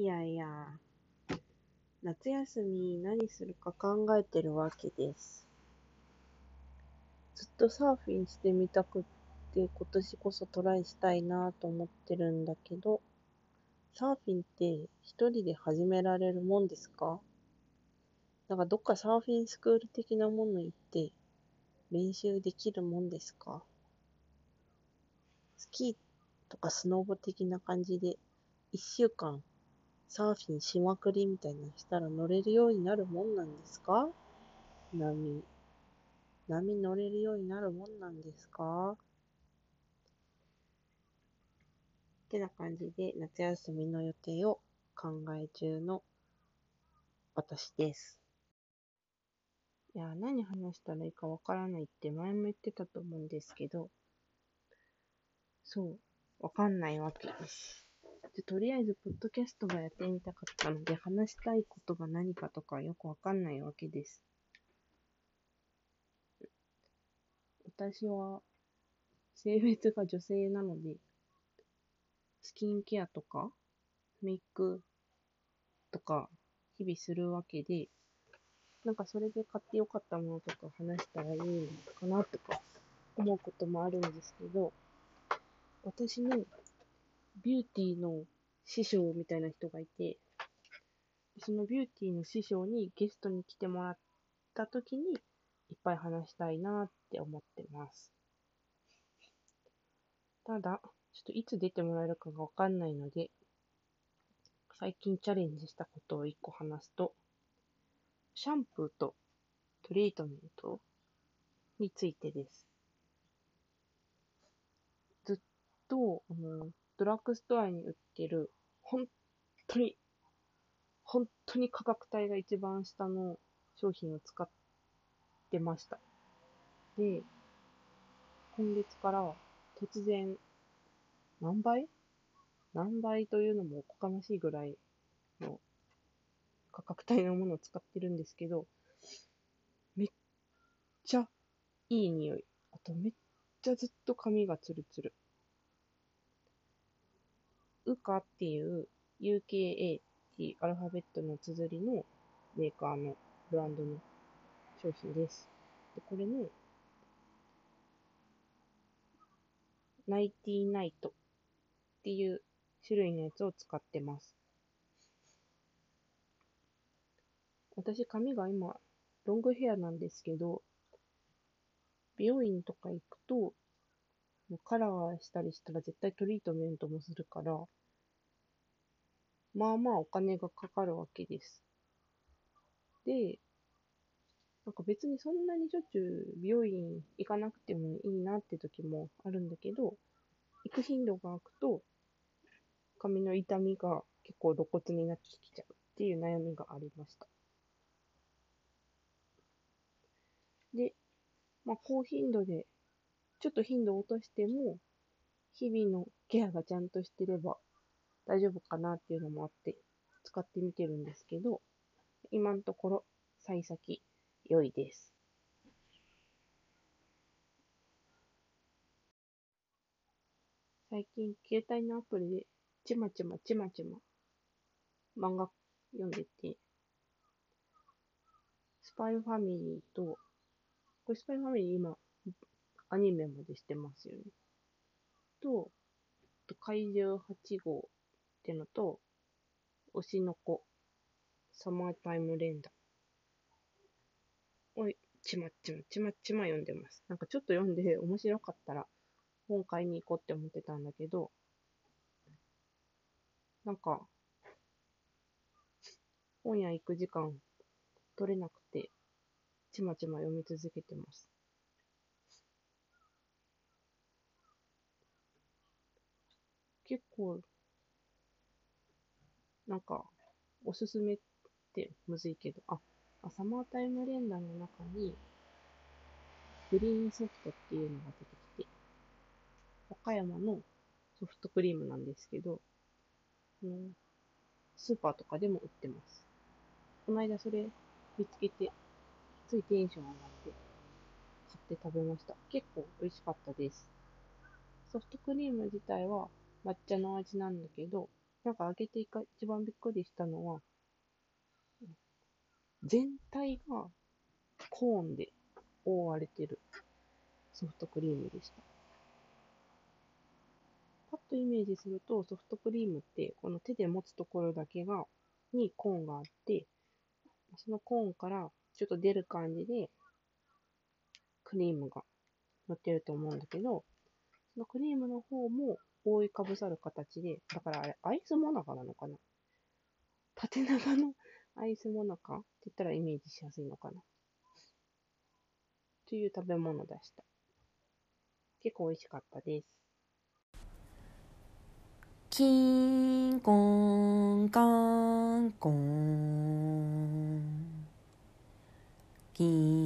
いやいや、夏休み何するか考えてるわけです。ずっとサーフィンしてみたくって今年こそトライしたいなと思ってるんだけど、サーフィンって一人で始められるもんですか？なんかどっかサーフィンスクール的なもの行って練習できるもんですか？スキーとかスノボ的な感じで一週間サーフィンしまくりみたいなしたら乗れるようになるもんなんですか？波。波乗れるようになるもんなんですか？ってな感じで夏休みの予定を考え中の私です。いや、何話したらいいかわからないって前も言ってたと思うんですけど、そう、わかんないわけです。でとりあえず、ポッドキャストがやってみたかったので、話したいことが何かとかよくわかんないわけです。私は、性別が女性なので、スキンケアとか、メイクとか、日々するわけで、なんかそれで買ってよかったものとか話したらいいのかなとか思うこともあるんですけど、私のビューティーの師匠みたいな人がいて、そのビューティーの師匠にゲストに来てもらった時にいっぱい話したいなって思ってます。ただ、ちょっといつ出てもらえるかがわかんないので、最近チャレンジしたことを一個話すと、シャンプーとトリートメントについてです。ずっと、あの、ドラッグストアに売ってる、本当に、本当に価格帯が一番下の商品を使ってました。で、今月から突然、何倍？何倍？というのもおこがましいぐらいの価格帯のものを使ってるんですけど、めっちゃいい匂い。あとめっちゃずっと髪がツルツル。ウカっていう UKA っていうアルファベットの綴りのメーカーのブランドの商品です。で、これのナイティナイトっていう種類のやつを使ってます。私髪が今ロングヘアなんですけど、美容院とか行くと、カラーしたりしたら絶対トリートメントもするから、まあまあお金がかかるわけです。で、なんか別にそんなにしょっちゅう美容院行かなくてもいいなって時もあるんだけど、行く頻度が空くと、髪の痛みが結構露骨になってきちゃうっていう悩みがありました。で、まあ高頻度で、ちょっと頻度を落としても、日々のケアがちゃんとしてれば大丈夫かなっていうのもあって、使ってみてるんですけど、今のところ、幸先良いです。最近、携帯のアプリで、ちまちまちまちま、漫画読んでて、スパイファミリーと、これスパイファミリー今、アニメまでしてますよね。と、と怪獣8号ってのと、推しの子、サマータイム連打。おい、ちまちまちまちま読んでます。なんかちょっと読んで面白かったら本買いに行こうって思ってたんだけど、なんか、本屋行く時間取れなくて、ちまちま読み続けてます。結構、なんか、おすすめってむずいけど、あ、あサマータイム連打の中に、グリーンソフトっていうのが出てきて、岡山のソフトクリームなんですけど、あのスーパーとかでも売ってます。この間それ見つけて、ついテンション上がって、買って食べました。結構美味しかったです。ソフトクリーム自体は抹茶の味なんだけど、なんか開けていか一番びっくりしたのは、全体がコーンで覆われてるソフトクリームでした。パッとイメージすると、ソフトクリームって、この手で持つところだけが、にコーンがあって、そのコーンからちょっと出る感じで、クリームが乗ってると思うんだけど、そのクリームの方も覆いかぶさる形で、だからあれ、アイスモナカなのかな？縦長のアイスモナカ？って言ったらイメージしやすいのかな？という食べ物でした。結構美味しかったです。キンコンカンコンキン